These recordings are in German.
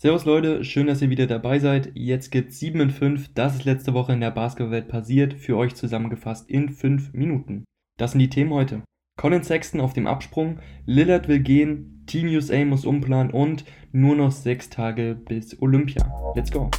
Servus Leute, schön, dass ihr wieder dabei seid. Jetzt gibt's 7 in 5. Das ist letzte Woche in der Basketballwelt passiert, für euch zusammengefasst in 5 Minuten. Das sind die Themen heute. Colin Sexton auf dem Absprung, Lillard will gehen, Team USA muss umplanen und nur noch 6 Tage bis Olympia. Let's go!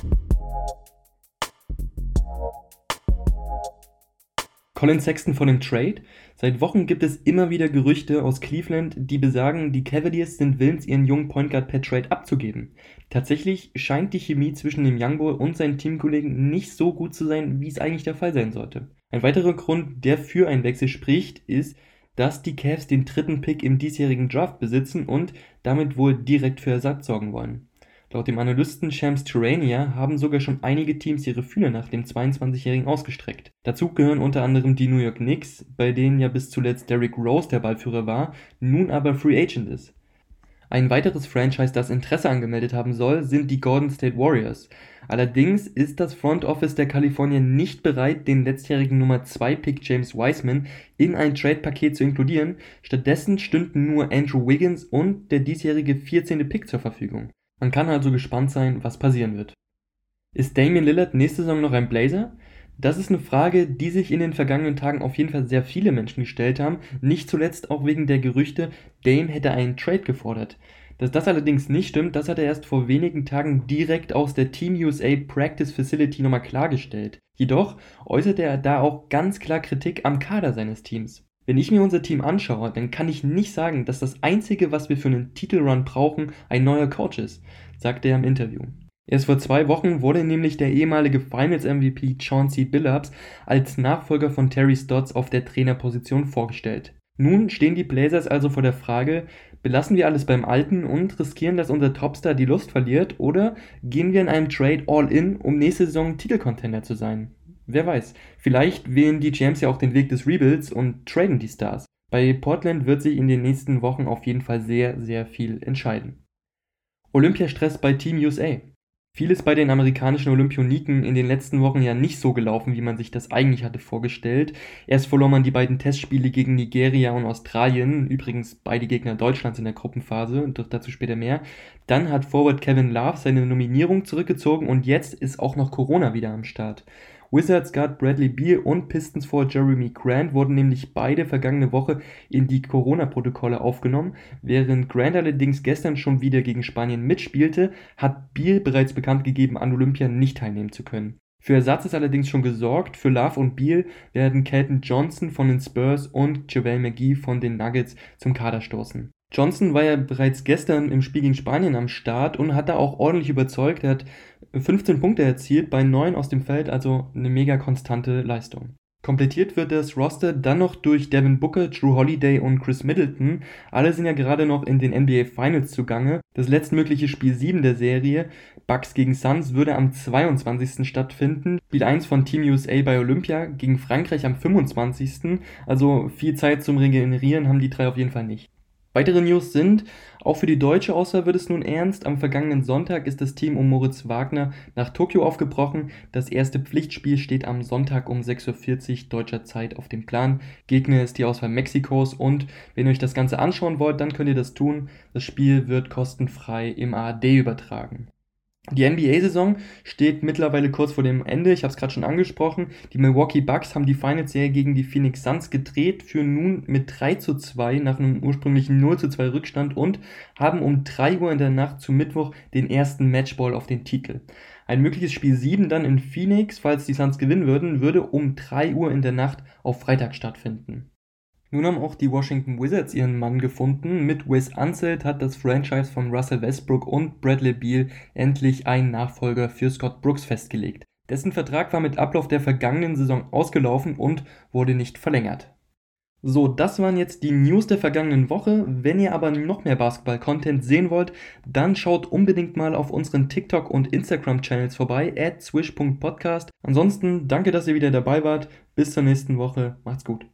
Colin Sexton von dem Trade. Seit Wochen gibt es immer wieder Gerüchte aus Cleveland, die besagen, die Cavaliers sind willens, ihren jungen Point Guard per Trade abzugeben. Tatsächlich scheint die Chemie zwischen dem Youngboy und seinen Teamkollegen nicht so gut zu sein, wie es eigentlich der Fall sein sollte. Ein weiterer Grund, der für einen Wechsel spricht, ist, dass die Cavs den dritten Pick im diesjährigen Draft besitzen und damit wohl direkt für Ersatz sorgen wollen. Laut dem Analysten Shams Turania haben sogar schon einige Teams ihre Fühler nach dem 22-Jährigen ausgestreckt. Dazu gehören unter anderem die New York Knicks, bei denen ja bis zuletzt Derrick Rose der Ballführer war, nun aber Free Agent ist. Ein weiteres Franchise, das Interesse angemeldet haben soll, sind die Golden State Warriors. Allerdings ist das Front Office der Kalifornier nicht bereit, den letztjährigen Nummer 2 Pick James Wiseman in ein Trade-Paket zu inkludieren. Stattdessen stünden nur Andrew Wiggins und der diesjährige 14. Pick zur Verfügung. Man kann also gespannt sein, was passieren wird. Ist Damian Lillard nächste Saison noch ein Blazer? Das ist eine Frage, die sich in den vergangenen Tagen auf jeden Fall sehr viele Menschen gestellt haben, nicht zuletzt auch wegen der Gerüchte, Dame hätte einen Trade gefordert. Dass das allerdings nicht stimmt, das hat er erst vor wenigen Tagen direkt aus der Team USA Practice Facility nochmal klargestellt. Jedoch äußerte er da auch ganz klar Kritik am Kader seines Teams. Wenn ich mir unser Team anschaue, dann kann ich nicht sagen, dass das Einzige, was wir für einen Titelrun brauchen, ein neuer Coach ist, sagte er im Interview. Erst vor zwei Wochen wurde nämlich der ehemalige Finals-MVP Chauncey Billups als Nachfolger von Terry Stotts auf der Trainerposition vorgestellt. Nun stehen die Blazers also vor der Frage, belassen wir alles beim Alten und riskieren, dass unser Topstar die Lust verliert oder gehen wir in einem Trade all in, um nächste Saison Titelcontender zu sein? Wer weiß, vielleicht wählen die GMs ja auch den Weg des Rebuilds und traden die Stars. Bei Portland wird sich in den nächsten Wochen auf jeden Fall sehr, sehr viel entscheiden. Olympiastress bei Team USA. Vieles bei den amerikanischen Olympioniken in den letzten Wochen ja nicht so gelaufen, wie man sich das eigentlich hatte vorgestellt. Erst verlor man die beiden Testspiele gegen Nigeria und Australien, übrigens beide Gegner Deutschlands in der Gruppenphase, und dazu später mehr. Dann hat Forward Kevin Love seine Nominierung zurückgezogen und jetzt ist auch noch Corona wieder am Start. Wizards Guard Bradley Beal und Pistons vor Jeremy Grant wurden nämlich beide vergangene Woche in die Corona-Protokolle aufgenommen. Während Grant allerdings gestern schon wieder gegen Spanien mitspielte, hat Beal bereits bekannt gegeben, an Olympia nicht teilnehmen zu können. Für Ersatz ist allerdings schon gesorgt. Für Love und Beal werden Kelton Johnson von den Spurs und JaVale McGee von den Nuggets zum Kader stoßen. Johnson war ja bereits gestern im Spiel gegen Spanien am Start und hat da auch ordentlich überzeugt. Er hat 15 Punkte erzielt bei 9 aus dem Feld, also eine mega konstante Leistung. Komplettiert wird das Roster dann noch durch Devin Booker, Drew Holiday und Chris Middleton. Alle sind ja gerade noch in den NBA Finals zugange. Das letztmögliche Spiel 7 der Serie, Bucks gegen Suns, würde am 22. stattfinden. Spiel 1 von Team USA bei Olympia gegen Frankreich am 25. Also viel Zeit zum Regenerieren haben die drei auf jeden Fall nicht. Weitere News sind, auch für die deutsche Auswahl wird es nun ernst. Am vergangenen Sonntag ist das Team um Moritz Wagner nach Tokio aufgebrochen. Das erste Pflichtspiel steht am Sonntag um 6.40 Uhr deutscher Zeit auf dem Plan. Gegner ist die Auswahl Mexikos und wenn ihr euch das Ganze anschauen wollt, dann könnt ihr das tun. Das Spiel wird kostenfrei im ARD übertragen. Die NBA-Saison steht mittlerweile kurz vor dem Ende. Ich habe es gerade schon angesprochen. Die Milwaukee Bucks haben die Finals-Serie gegen die Phoenix Suns gedreht, führen nun mit 3 zu 2 nach einem ursprünglichen 0 zu 2 Rückstand und haben um 3 Uhr in der Nacht zu Mittwoch den ersten Matchball auf den Titel. Ein mögliches Spiel 7 dann in Phoenix, falls die Suns gewinnen würden, würde um 3 Uhr in der Nacht auf Freitag stattfinden. Nun haben auch die Washington Wizards ihren Mann gefunden. Mit Wes Unseld hat das Franchise von Russell Westbrook und Bradley Beal endlich einen Nachfolger für Scott Brooks festgelegt. Dessen Vertrag war mit Ablauf der vergangenen Saison ausgelaufen und wurde nicht verlängert. So, das waren jetzt die News der vergangenen Woche. Wenn ihr aber noch mehr Basketball-Content sehen wollt, dann schaut unbedingt mal auf unseren TikTok- und Instagram-Channels vorbei, at swish.podcast. Ansonsten danke, dass ihr wieder dabei wart. Bis zur nächsten Woche. Macht's gut.